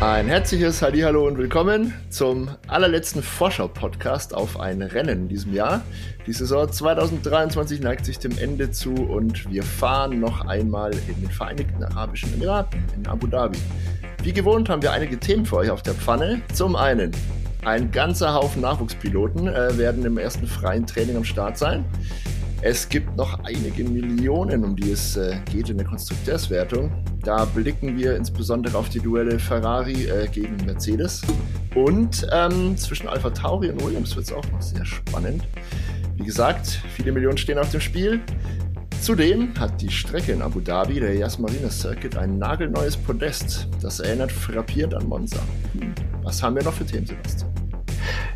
Ein herzliches Hallihallo und willkommen zum allerletzten Vorschau-Podcast auf ein Rennen in diesem Jahr. Die Saison 2023 neigt sich dem Ende zu und wir fahren noch einmal in den Vereinigten Arabischen Emiraten, in Abu Dhabi. Wie gewohnt haben wir einige Themen für euch auf der Pfanne. Zum einen, ein ganzer Haufen Nachwuchspiloten äh, werden im ersten freien Training am Start sein. Es gibt noch einige Millionen, um die es äh, geht in der Konstrukteurswertung. Da blicken wir insbesondere auf die Duelle Ferrari äh, gegen Mercedes. Und ähm, zwischen Alpha Tauri und Williams wird es auch noch sehr spannend. Wie gesagt, viele Millionen stehen auf dem Spiel. Zudem hat die Strecke in Abu Dhabi, der Yas Circuit, ein nagelneues Podest. Das erinnert frappierend an Monza. Hm, was haben wir noch für Themen, Sebastian?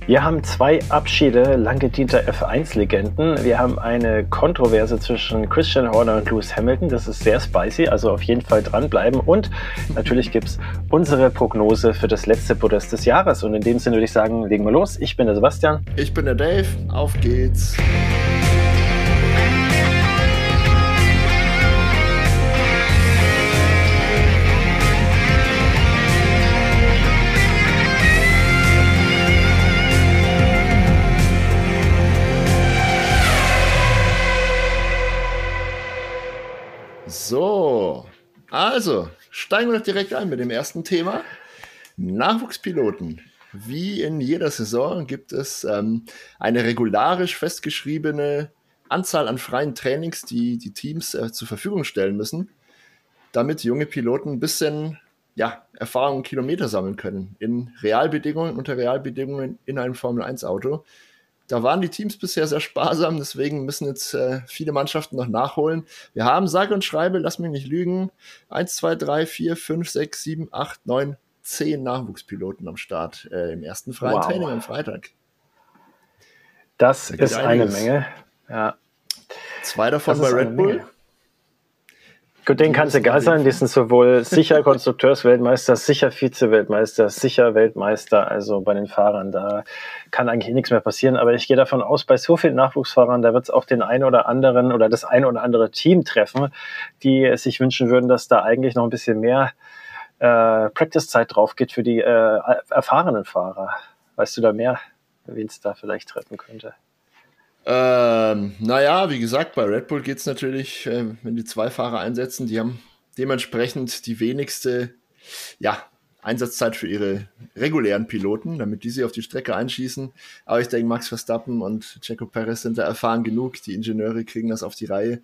Wir haben zwei Abschiede lang gedienter F1-Legenden. Wir haben eine Kontroverse zwischen Christian Horner und Lewis Hamilton. Das ist sehr spicy, also auf jeden Fall dranbleiben. Und natürlich gibt es unsere Prognose für das letzte Podest des Jahres. Und in dem Sinne würde ich sagen, legen wir los. Ich bin der Sebastian. Ich bin der Dave. Auf geht's. Also steigen wir direkt ein mit dem ersten Thema. Nachwuchspiloten. Wie in jeder Saison gibt es ähm, eine regularisch festgeschriebene Anzahl an freien Trainings, die die Teams äh, zur Verfügung stellen müssen, damit junge Piloten ein bisschen ja, Erfahrung und Kilometer sammeln können. In Realbedingungen, unter Realbedingungen in einem Formel-1-Auto. Da waren die Teams bisher sehr sparsam, deswegen müssen jetzt äh, viele Mannschaften noch nachholen. Wir haben sage und schreibe, lass mich nicht lügen, 1, 2, 3, 4, 5, 6, 7, 8, 9, 10 Nachwuchspiloten am Start äh, im ersten freien wow. Training am Freitag. Das da ist eine Menge. Ja. Zwei davon bei Red Bull. Menge. Gut, denen kann es egal sein. Die sind sowohl sicher Konstrukteursweltmeister, sicher Vize-Weltmeister, sicher Weltmeister. Also bei den Fahrern, da kann eigentlich nichts mehr passieren. Aber ich gehe davon aus, bei so vielen Nachwuchsfahrern, da wird es auch den einen oder anderen oder das ein oder andere Team treffen, die sich wünschen würden, dass da eigentlich noch ein bisschen mehr äh, Practice-Zeit drauf geht für die äh, erfahrenen Fahrer. Weißt du da mehr, wen es da vielleicht treffen könnte? Ähm, naja, wie gesagt, bei Red Bull geht es natürlich, äh, wenn die zwei Fahrer einsetzen, die haben dementsprechend die wenigste ja, Einsatzzeit für ihre regulären Piloten, damit die sie auf die Strecke einschießen. Aber ich denke, Max Verstappen und Checo Perez sind da erfahren genug. Die Ingenieure kriegen das auf die Reihe.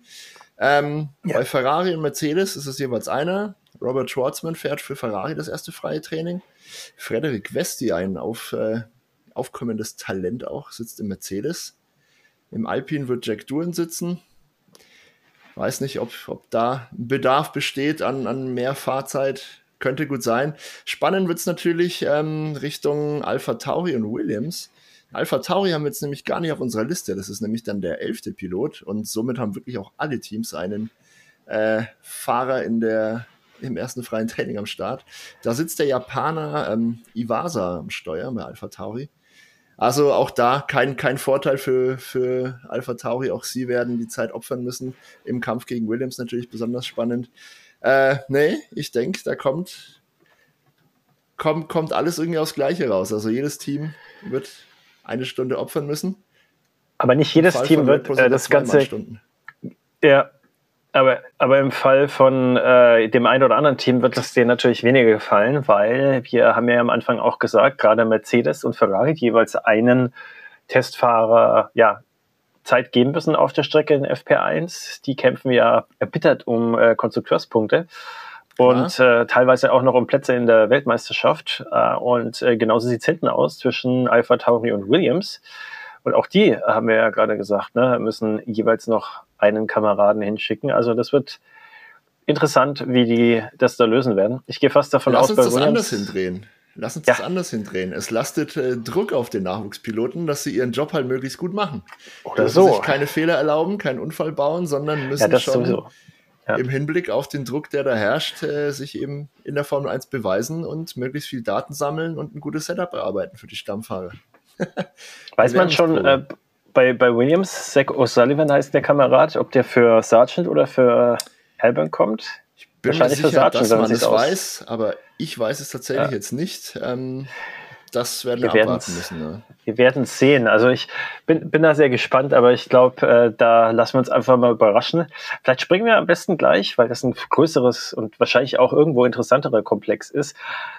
Ähm, ja. Bei Ferrari und Mercedes ist es jeweils einer. Robert Schwartzman fährt für Ferrari das erste freie Training. Frederik Vesti, ein auf, äh, aufkommendes Talent auch, sitzt im Mercedes. Im Alpine wird Jack Doohan sitzen. Weiß nicht, ob, ob da Bedarf besteht an, an mehr Fahrzeit. Könnte gut sein. Spannend wird es natürlich ähm, Richtung Alpha Tauri und Williams. Alpha Tauri haben wir jetzt nämlich gar nicht auf unserer Liste. Das ist nämlich dann der elfte Pilot und somit haben wirklich auch alle Teams einen äh, Fahrer in der, im ersten freien Training am Start. Da sitzt der Japaner ähm, Iwasa am Steuer bei Alpha Tauri. Also auch da kein, kein Vorteil für, für Alpha Tauri. Auch sie werden die Zeit opfern müssen. Im Kampf gegen Williams natürlich besonders spannend. Äh, nee, ich denke, da kommt, kommt, kommt alles irgendwie aufs Gleiche raus. Also jedes Team wird eine Stunde opfern müssen. Aber nicht jedes Team wird äh, das Ganze. Ja, aber, aber im Fall von äh, dem einen oder anderen Team wird es dir natürlich weniger gefallen, weil wir haben ja am Anfang auch gesagt, gerade Mercedes und Ferrari jeweils einen Testfahrer ja, Zeit geben müssen auf der Strecke in FP1. Die kämpfen ja erbittert um äh, Konstrukteurspunkte und äh, teilweise auch noch um Plätze in der Weltmeisterschaft. Äh, und äh, genauso sieht es hinten aus zwischen Alpha Tauri und Williams. Und auch die, haben wir ja gerade gesagt, ne, müssen jeweils noch einen Kameraden hinschicken. Also das wird interessant, wie die das da lösen werden. Ich gehe fast davon Lass aus, uns das anders hindrehen. Lass uns ja. das anders hindrehen. Es lastet äh, Druck auf den Nachwuchspiloten, dass sie ihren Job halt möglichst gut machen. Oder dass so. sich keine Fehler erlauben, keinen Unfall bauen, sondern müssen ja, schon ja. im Hinblick auf den Druck, der da herrscht, äh, sich eben in der Formel 1 beweisen und möglichst viel Daten sammeln und ein gutes Setup erarbeiten für die Stammfahrer. Weiß man schon äh, bei, bei Williams, Zach O'Sullivan heißt der Kamerad, ob der für Sargent oder für Halburn kommt? Ich bin mir sicher, Sargent, dass man es weiß, aber ich weiß es tatsächlich ja. jetzt nicht. Ähm, das werden wir, wir abwarten müssen. Ne? Wir werden es sehen. Also ich bin, bin da sehr gespannt, aber ich glaube, äh, da lassen wir uns einfach mal überraschen. Vielleicht springen wir am besten gleich, weil das ein größeres und wahrscheinlich auch irgendwo interessanterer Komplex ist,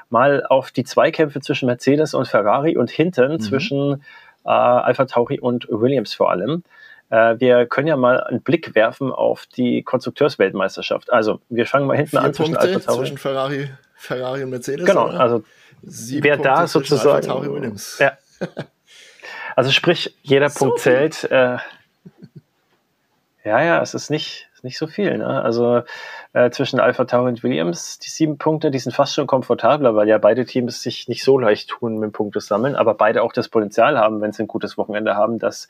mal auf die Zweikämpfe zwischen Mercedes und Ferrari und hinten mhm. zwischen äh, Alpha Tauri und Williams vor allem. Äh, wir können ja mal einen Blick werfen auf die Konstrukteursweltmeisterschaft. Also wir fangen mal hinten Vier an zwischen Alpha Tauri. Zwischen Ferrari, Ferrari und Mercedes. Genau, oder? also Sieben wer Punkte da sozusagen. Ja. Also sprich, jeder so Punkt viel. zählt. Äh, ja, ja, es ist nicht, nicht so viel. Ne? Also äh, zwischen Alpha Tauri und Williams, die sieben Punkte, die sind fast schon komfortabler, weil ja beide Teams sich nicht so leicht tun mit Punkte sammeln, aber beide auch das Potenzial haben, wenn sie ein gutes Wochenende haben, dass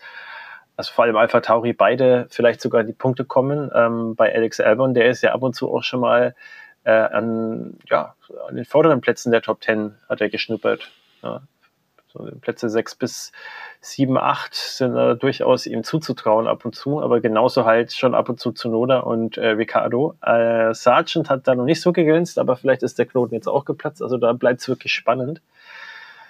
also vor allem Alpha Tauri beide vielleicht sogar die Punkte kommen. Ähm, bei Alex Albon, der ist ja ab und zu auch schon mal äh, an, ja, an den vorderen Plätzen der Top 10 hat er geschnuppert. Ja. So Plätze 6 bis 7, 8 sind äh, durchaus ihm zuzutrauen ab und zu, aber genauso halt schon ab und zu zu Noda und äh, Ricardo. Äh, Sargent hat da noch nicht so geglänzt, aber vielleicht ist der Knoten jetzt auch geplatzt, also da bleibt es wirklich spannend.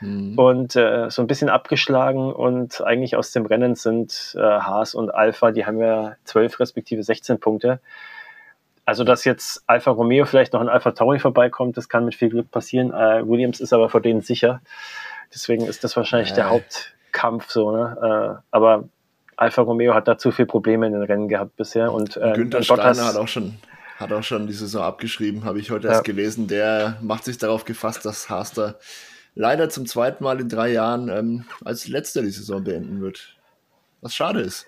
Mhm. Und äh, so ein bisschen abgeschlagen und eigentlich aus dem Rennen sind äh, Haas und Alpha, die haben ja 12 respektive 16 Punkte. Also, dass jetzt Alfa Romeo vielleicht noch an Alfa Tauri vorbeikommt, das kann mit viel Glück passieren. Äh, Williams ist aber vor denen sicher. Deswegen ist das wahrscheinlich ja. der Hauptkampf so. Ne? Äh, aber Alfa Romeo hat da zu viele Probleme in den Rennen gehabt bisher. Und, äh, Günther Steiner hat auch schon hat auch schon die Saison abgeschrieben, habe ich heute ja. erst gelesen. Der macht sich darauf gefasst, dass Haster leider zum zweiten Mal in drei Jahren ähm, als letzter die Saison beenden wird. Was schade ist.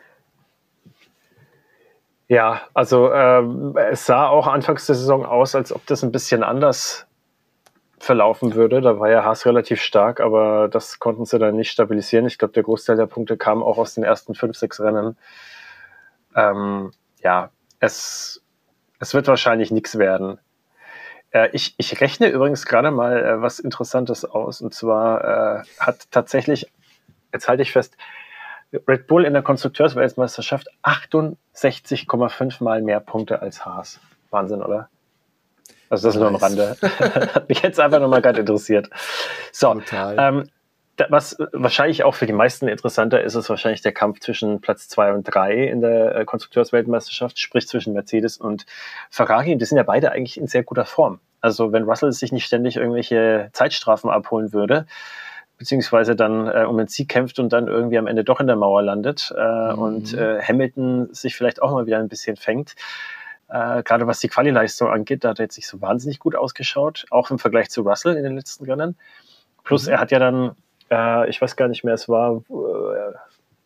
Ja, also ähm, es sah auch anfangs der Saison aus, als ob das ein bisschen anders verlaufen würde. Da war ja Haas relativ stark, aber das konnten sie dann nicht stabilisieren. Ich glaube, der Großteil der Punkte kam auch aus den ersten fünf, sechs Rennen. Ähm, ja, es, es wird wahrscheinlich nichts werden. Äh, ich, ich rechne übrigens gerade mal äh, was Interessantes aus. Und zwar äh, hat tatsächlich, jetzt halte ich fest, Red Bull in der Konstrukteursweltmeisterschaft 68,5 Mal mehr Punkte als Haas. Wahnsinn, oder? Also das ist nur am Rande. Hat mich jetzt einfach nochmal gerade interessiert. So, ähm, was wahrscheinlich auch für die meisten interessanter ist, ist wahrscheinlich der Kampf zwischen Platz 2 und 3 in der äh, Konstrukteursweltmeisterschaft, sprich zwischen Mercedes und Ferrari. Die sind ja beide eigentlich in sehr guter Form. Also wenn Russell sich nicht ständig irgendwelche Zeitstrafen abholen würde, beziehungsweise dann äh, um den Sieg kämpft und dann irgendwie am Ende doch in der Mauer landet äh, mhm. und äh, Hamilton sich vielleicht auch mal wieder ein bisschen fängt. Äh, gerade was die Quali-Leistung angeht, da hat er jetzt nicht so wahnsinnig gut ausgeschaut, auch im Vergleich zu Russell in den letzten Rennen. Plus mhm. er hat ja dann, äh, ich weiß gar nicht mehr, es war, äh,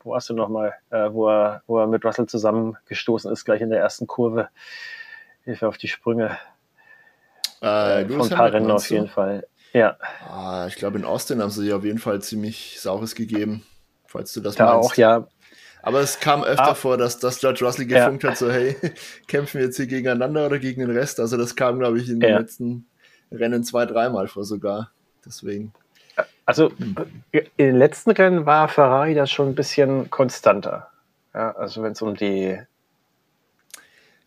wo warst du nochmal, äh, wo, er, wo er mit Russell zusammengestoßen ist, gleich in der ersten Kurve. Hilfe auf die Sprünge. Äh, äh, von ein paar Rennen auf jeden Fall. Ja. Ah, ich glaube, in Austin haben sie dir auf jeden Fall ziemlich Saures gegeben, falls du das da meinst. auch, ja. Aber es kam öfter ah. vor, dass, dass Judge Russell gefunkt ja. hat, so hey, kämpfen wir jetzt hier gegeneinander oder gegen den Rest? Also das kam, glaube ich, in ja. den letzten Rennen zwei, dreimal vor sogar. Deswegen. Also hm. in den letzten Rennen war Ferrari das schon ein bisschen konstanter. Ja, also wenn es um die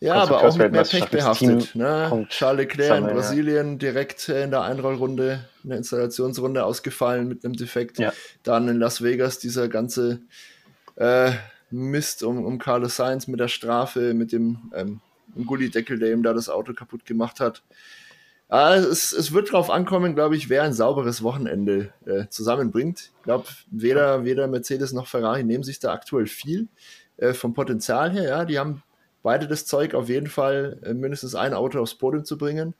ja, aber auch mit mehr Pech behaftet. Ne? Charles Leclerc in Brasilien ja. direkt in der Einrollrunde, in der Installationsrunde ausgefallen mit einem Defekt. Ja. Dann in Las Vegas dieser ganze äh, Mist um, um Carlos Sainz mit der Strafe, mit dem ähm, Gullideckel, der ihm da das Auto kaputt gemacht hat. Ah, es, es wird darauf ankommen, glaube ich, wer ein sauberes Wochenende äh, zusammenbringt. Ich glaube, weder, weder Mercedes noch Ferrari nehmen sich da aktuell viel äh, vom Potenzial her. Ja, die haben beide das Zeug, auf jeden Fall äh, mindestens ein Auto aufs Podium zu bringen.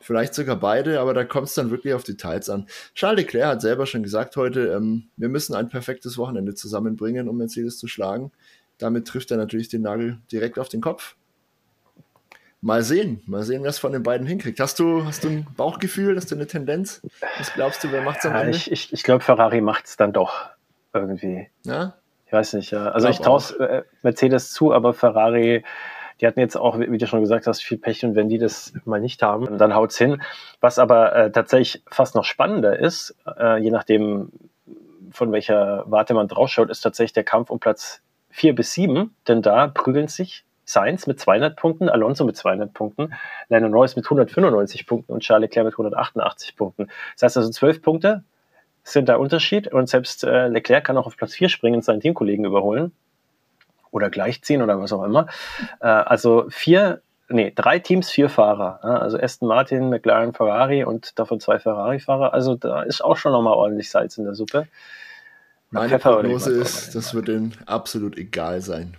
Vielleicht sogar beide, aber da kommt es dann wirklich auf Details an. Charles Leclerc hat selber schon gesagt heute, ähm, wir müssen ein perfektes Wochenende zusammenbringen, um Mercedes zu schlagen. Damit trifft er natürlich den Nagel direkt auf den Kopf. Mal sehen, mal sehen, was von den beiden hinkriegt. Hast du, hast du ein Bauchgefühl, hast du eine Tendenz? Was glaubst du, wer macht es am Ende? Ich, ich, ich glaube, Ferrari macht es dann doch irgendwie. Ja? Ich weiß nicht, ja. Also ich traue äh, Mercedes zu, aber Ferrari, die hatten jetzt auch, wie du schon gesagt hast, viel Pech und wenn die das mal nicht haben, dann haut's hin. Was aber äh, tatsächlich fast noch spannender ist, äh, je nachdem, von welcher Warte man draufschaut, ist tatsächlich der Kampf um Platz vier bis sieben, denn da prügeln sich Sainz mit 200 Punkten, Alonso mit 200 Punkten, Lennon Royce mit 195 Punkten und Charles Leclerc mit 188 Punkten. Das heißt also 12 Punkte sind der Unterschied und selbst äh, Leclerc kann auch auf Platz 4 springen und seinen Teamkollegen überholen oder gleichziehen oder was auch immer. Äh, also vier, nee, drei Teams, vier Fahrer. Ja? Also Aston Martin, McLaren, Ferrari und davon zwei Ferrari-Fahrer. Also da ist auch schon nochmal ordentlich Salz in der Suppe. Meine Prognose ist, das wird ihnen absolut egal sein.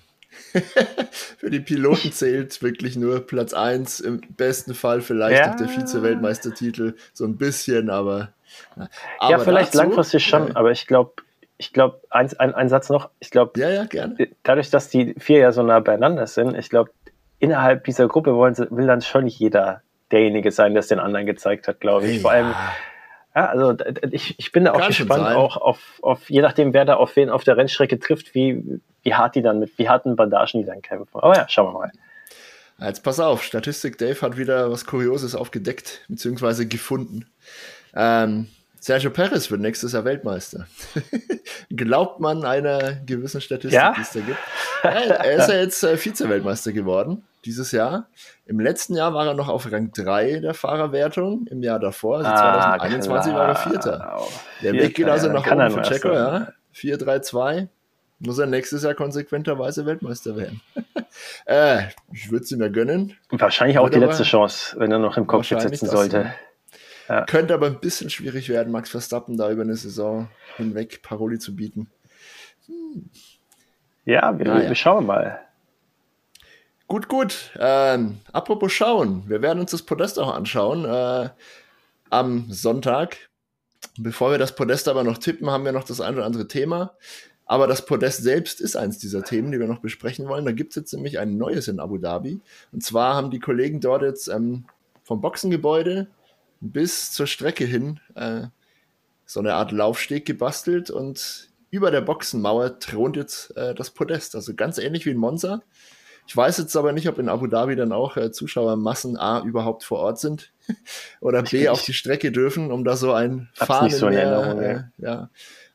Für die Piloten zählt wirklich nur Platz 1, im besten Fall vielleicht ja. auch der Vize-Weltmeistertitel, so ein bisschen, aber. aber ja, vielleicht dazu, langfristig schon, äh, aber ich glaube, ich glaube, ein, ein, ein Satz noch, ich glaube, ja, ja, gerne. dadurch, dass die vier ja so nah beieinander sind, ich glaube, innerhalb dieser Gruppe wollen, will dann schon nicht jeder derjenige sein, der es den anderen gezeigt hat, glaube ich. Ja. Vor allem, ja, also ich, ich bin da auch Kann gespannt, auch auf, auf, je nachdem, wer da auf wen auf der Rennstrecke trifft, wie, wie hart die dann mit, wie harten Bandagen die dann kämpfen. Aber ja, schauen wir mal. Jetzt pass auf, Statistik Dave hat wieder was Kurioses aufgedeckt, beziehungsweise gefunden. Ähm, Sergio Perez wird nächstes Jahr Weltmeister. Glaubt man einer gewissen Statistik, ja? die es da gibt. er ist ja jetzt äh, Vize-Weltmeister geworden dieses Jahr. Im letzten Jahr war er noch auf Rang 3 der Fahrerwertung, im Jahr davor, also ah, 2021 klar. war er Vierter. Der Weg geht also nach oben für Checo, ja. 4-3-2. Muss er nächstes Jahr konsequenterweise Weltmeister werden. äh, ich würde es ihm ja gönnen. Wahrscheinlich auch die letzte Chance, wenn er noch im Kopf sitzen sollte. Ja. Könnte aber ein bisschen schwierig werden, Max Verstappen da über eine Saison hinweg Paroli zu bieten. Hm. Ja, wir, naja. wir schauen mal. Gut, gut. Ähm, apropos schauen, wir werden uns das Podest auch anschauen äh, am Sonntag. Bevor wir das Podest aber noch tippen, haben wir noch das ein oder andere Thema. Aber das Podest selbst ist eins dieser Themen, die wir noch besprechen wollen. Da gibt es jetzt nämlich ein neues in Abu Dhabi. Und zwar haben die Kollegen dort jetzt ähm, vom Boxengebäude bis zur Strecke hin äh, so eine Art Laufsteg gebastelt und über der Boxenmauer thront jetzt äh, das Podest. Also ganz ähnlich wie in Monza. Ich weiß jetzt aber nicht, ob in Abu Dhabi dann auch äh, Zuschauermassen A überhaupt vor Ort sind oder B auf die Strecke dürfen, um da so ein Fahnenmeer, äh, ja,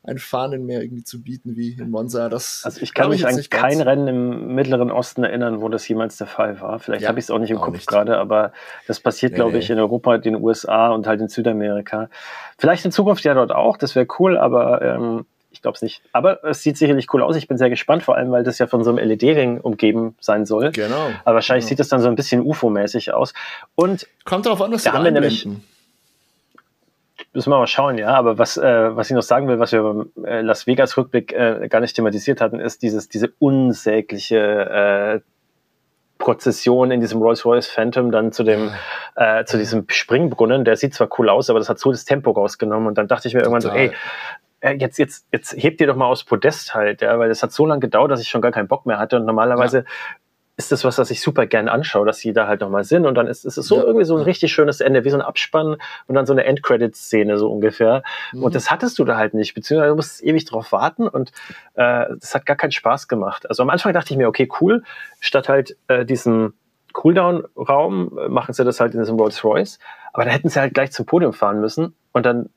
ein Fahnenmeer irgendwie zu bieten wie in Monza. Das also ich kann mich ich an kein. Rennen im Mittleren Osten erinnern, wo das jemals der Fall war. Vielleicht ja, habe ich es auch nicht im auch Kopf gerade, aber das passiert, nee, glaube ich, in Europa, den USA und halt in Südamerika. Vielleicht in Zukunft ja dort auch, das wäre cool, aber ähm, ich glaube es nicht. Aber es sieht sicherlich cool aus. Ich bin sehr gespannt, vor allem, weil das ja von so einem LED-Ring umgeben sein soll. Genau. Aber wahrscheinlich genau. sieht das dann so ein bisschen UFO-mäßig aus. Und kommt darauf an, was da haben wir nämlich. Müssen wir mal schauen, ja. Aber was, äh, was ich noch sagen will, was wir beim äh, Las Vegas Rückblick äh, gar nicht thematisiert hatten, ist dieses, diese unsägliche äh, Prozession in diesem Rolls-Royce Phantom dann zu dem, äh, zu diesem Springbrunnen. Der sieht zwar cool aus, aber das hat so das Tempo rausgenommen. Und dann dachte ich mir Total. irgendwann so, ey, äh, jetzt, jetzt, jetzt hebt ihr doch mal aufs Podest halt, ja, weil das hat so lange gedauert, dass ich schon gar keinen Bock mehr hatte. Und normalerweise ja. Ist das was, was ich super gern anschaue, dass sie da halt nochmal sind. Und dann ist, ist es so ja. irgendwie so ein richtig schönes Ende, wie so ein Abspann und dann so eine Endcredit-Szene so ungefähr. Mhm. Und das hattest du da halt nicht, beziehungsweise du musst ewig drauf warten und äh, das hat gar keinen Spaß gemacht. Also am Anfang dachte ich mir, okay, cool, statt halt äh, diesem Cooldown-Raum äh, machen sie das halt in diesem Rolls-Royce. Aber da hätten sie halt gleich zum Podium fahren müssen und dann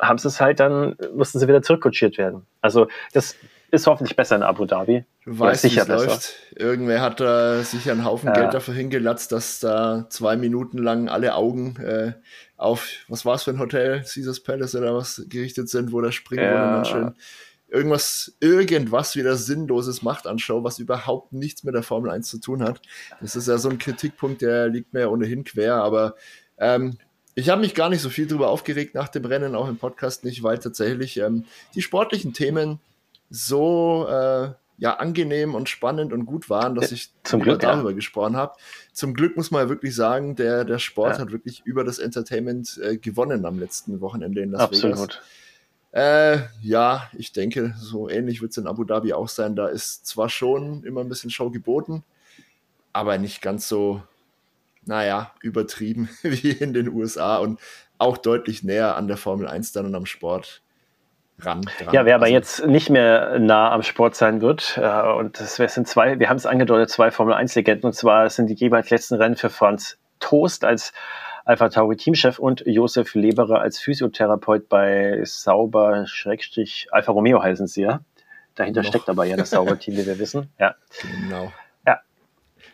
haben sie es halt dann, mussten sie wieder zurückkutschiert werden. Also das ist hoffentlich besser in Abu Dhabi. Du weißt, sicher es läuft. Irgendwer hat da sicher einen Haufen ja. Geld dafür hingelatzt, dass da zwei Minuten lang alle Augen äh, auf, was war es für ein Hotel, Caesars Palace oder was gerichtet sind, wo der Springbrunnen ja. dann schön irgendwas, irgendwas wieder Sinnloses macht an Show, was überhaupt nichts mit der Formel 1 zu tun hat. Das ist ja so ein Kritikpunkt, der liegt mir ja ohnehin quer, aber ähm, ich habe mich gar nicht so viel darüber aufgeregt nach dem Rennen, auch im Podcast nicht, weil tatsächlich ähm, die sportlichen Themen so äh, ja, angenehm und spannend und gut waren, dass ich Zum Glück, darüber ja. gesprochen habe. Zum Glück muss man ja wirklich sagen, der, der Sport ja. hat wirklich über das Entertainment äh, gewonnen am letzten Wochenende in Las Absolut. Vegas. Äh, ja, ich denke, so ähnlich wird es in Abu Dhabi auch sein. Da ist zwar schon immer ein bisschen Show geboten, aber nicht ganz so naja, übertrieben wie in den USA und auch deutlich näher an der Formel 1 dann und am Sport ran. Dran. Ja, wer aber also, jetzt nicht mehr nah am Sport sein wird, äh, und das sind zwei, wir haben es angedeutet, zwei Formel 1-Legenden, und zwar sind die jeweils letzten Rennen für Franz Toast als Alpha Tauri Teamchef und Josef Leberer als Physiotherapeut bei Sauber Schrägstrich Alfa Romeo heißen sie ja. Dahinter noch. steckt aber ja das Sauber-Team, wie wir wissen. Ja. Genau.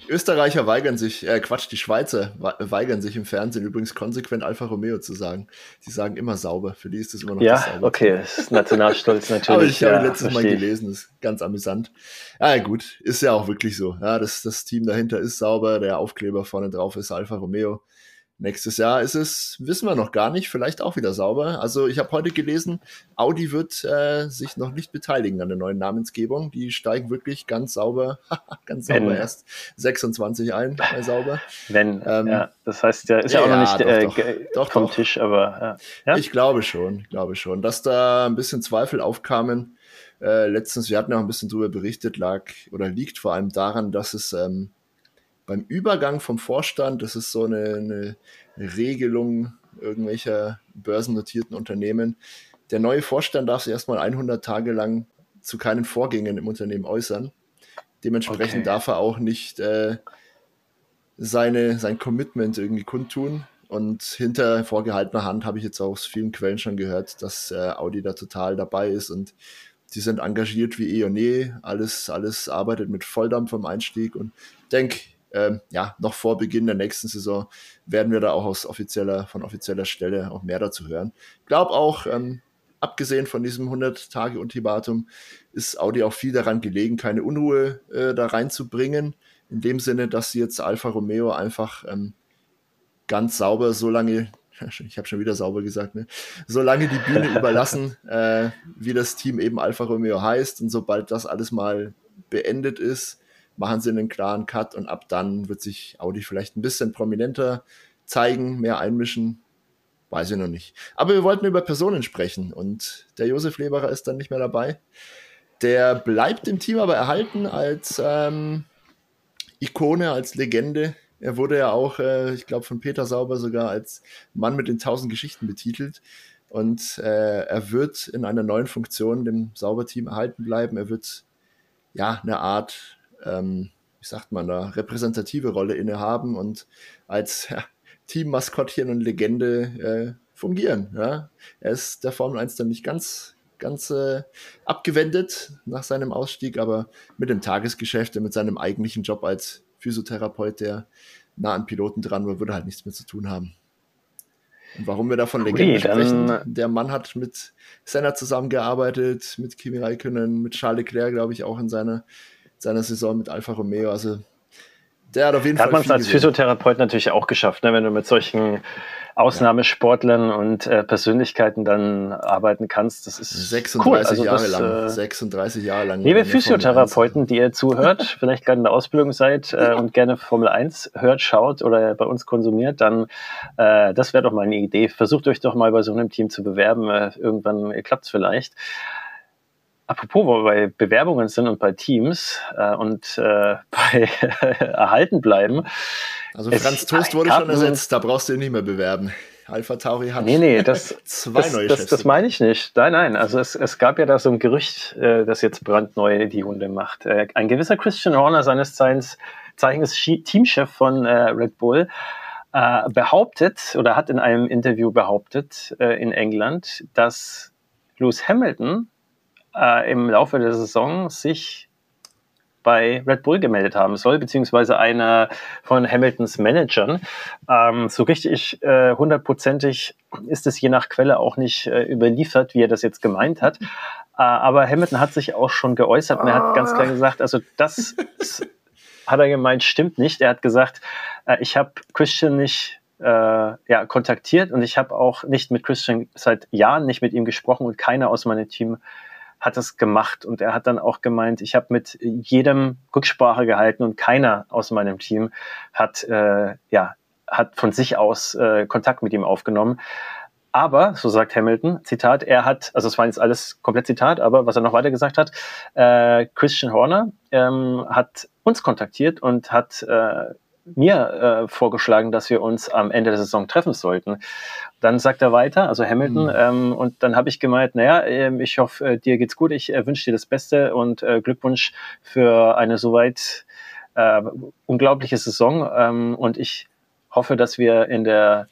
Österreicher weigern sich, äh, Quatsch, die Schweizer weigern sich im Fernsehen übrigens konsequent Alfa Romeo zu sagen. Sie sagen immer sauber. Für die ist das immer noch Ja, okay, das ist Nationalstolz natürlich. Aber ich habe letztes Mal gelesen, ist ganz amüsant. Ja, gut, ist ja auch wirklich so. Ja, das, das Team dahinter ist sauber, der Aufkleber vorne drauf ist Alfa Romeo. Nächstes Jahr ist es, wissen wir noch gar nicht, vielleicht auch wieder sauber. Also ich habe heute gelesen, Audi wird äh, sich noch nicht beteiligen an der neuen Namensgebung. Die steigen wirklich ganz sauber, ganz sauber Wenn. erst 26 ein, bei sauber. Wenn, ähm, ja, das heißt, der ist ja, ja auch noch nicht doch, äh, doch, vom doch, Tisch, aber ja. Ich glaube schon, glaube schon, dass da ein bisschen Zweifel aufkamen. Äh, letztens, wir hatten ja auch ein bisschen drüber berichtet, lag oder liegt vor allem daran, dass es ähm, beim Übergang vom Vorstand, das ist so eine, eine Regelung irgendwelcher börsennotierten Unternehmen, der neue Vorstand darf sich erstmal 100 Tage lang zu keinen Vorgängen im Unternehmen äußern. Dementsprechend okay. darf er auch nicht äh, seine, sein Commitment irgendwie kundtun. Und hinter vorgehaltener Hand habe ich jetzt aus vielen Quellen schon gehört, dass äh, Audi da total dabei ist und die sind engagiert wie eh und je. Alles, alles arbeitet mit Volldampf am Einstieg und denke, ähm, ja, noch vor Beginn der nächsten Saison werden wir da auch aus offizieller, von offizieller Stelle auch mehr dazu hören. Ich glaube auch, ähm, abgesehen von diesem 100-Tage-Ultimatum, ist Audi auch viel daran gelegen, keine Unruhe äh, da reinzubringen. In dem Sinne, dass sie jetzt Alfa Romeo einfach ähm, ganz sauber so lange, ich habe schon wieder sauber gesagt, ne, so lange die Bühne überlassen, äh, wie das Team eben Alfa Romeo heißt. Und sobald das alles mal beendet ist, machen sie einen klaren Cut und ab dann wird sich Audi vielleicht ein bisschen prominenter zeigen, mehr einmischen. Weiß ich noch nicht. Aber wir wollten über Personen sprechen und der Josef Leberer ist dann nicht mehr dabei. Der bleibt im Team aber erhalten als ähm, Ikone, als Legende. Er wurde ja auch, äh, ich glaube, von Peter Sauber sogar als Mann mit den tausend Geschichten betitelt. Und äh, er wird in einer neuen Funktion dem Sauber-Team erhalten bleiben. Er wird ja eine Art ähm, wie sagt man da, repräsentative Rolle innehaben und als ja, Teammaskottchen und Legende äh, fungieren. Ja? Er ist der Formel 1 dann nicht ganz, ganz äh, abgewendet nach seinem Ausstieg, aber mit dem Tagesgeschäft und mit seinem eigentlichen Job als Physiotherapeut, der nah an Piloten dran war, würde halt nichts mehr zu tun haben. Und warum wir davon Legende sprechen, der Mann hat mit Senna zusammengearbeitet, mit Kimi Räikkönen, mit Charles Leclerc, glaube ich, auch in seiner seiner Saison mit Alfa Romeo. Also der hat auf jeden da Fall. Hat man es als Physiotherapeut natürlich auch geschafft, ne? wenn du mit solchen Ausnahmesportlern und äh, Persönlichkeiten dann arbeiten kannst. Das ist 36 cool. Also Jahre das, lang. Äh, 36 Jahre lang. Liebe Physiotherapeuten, die ihr zuhört, vielleicht gerade in der Ausbildung seid äh, und gerne Formel 1 hört, schaut oder bei uns konsumiert, dann äh, das wäre doch mal eine Idee. Versucht euch doch mal bei so einem Team zu bewerben. Äh, irgendwann klappt es vielleicht. Apropos, wo wir bei Bewerbungen sind und bei Teams äh, und äh, bei erhalten bleiben. Also Franz Toast wurde schon ersetzt, da brauchst du ihn nicht mehr bewerben. Alpha Tauri hat nee, nee, das, zwei das, neue das, Chefs. Das meine ich nicht. Nein, nein. Also es, es gab ja da so ein Gerücht, äh, das jetzt brandneu die Hunde macht. Äh, ein gewisser Christian Horner, seines Zeichens, Zeichens Teamchef von äh, Red Bull, äh, behauptet oder hat in einem Interview behauptet äh, in England, dass Lewis Hamilton äh, im Laufe der Saison sich bei Red Bull gemeldet haben soll, beziehungsweise einer von Hamiltons Managern. Ähm, so richtig äh, hundertprozentig ist es je nach Quelle auch nicht äh, überliefert, wie er das jetzt gemeint hat. Äh, aber Hamilton hat sich auch schon geäußert und er hat ganz klar gesagt, also das hat er gemeint, stimmt nicht. Er hat gesagt, äh, ich habe Christian nicht äh, ja, kontaktiert und ich habe auch nicht mit Christian seit Jahren nicht mit ihm gesprochen und keiner aus meinem Team hat es gemacht und er hat dann auch gemeint, ich habe mit jedem Rücksprache gehalten und keiner aus meinem Team hat äh, ja hat von sich aus äh, Kontakt mit ihm aufgenommen. Aber, so sagt Hamilton, Zitat, er hat, also es war jetzt alles komplett Zitat, aber was er noch weiter gesagt hat, äh, Christian Horner ähm, hat uns kontaktiert und hat äh, mir äh, vorgeschlagen, dass wir uns am Ende der Saison treffen sollten. Dann sagt er weiter, also Hamilton, mhm. ähm, und dann habe ich gemeint, naja, äh, ich hoffe, äh, dir geht's gut, ich äh, wünsche dir das Beste und äh, Glückwunsch für eine soweit äh, unglaubliche Saison. Ähm, und ich hoffe, dass wir in der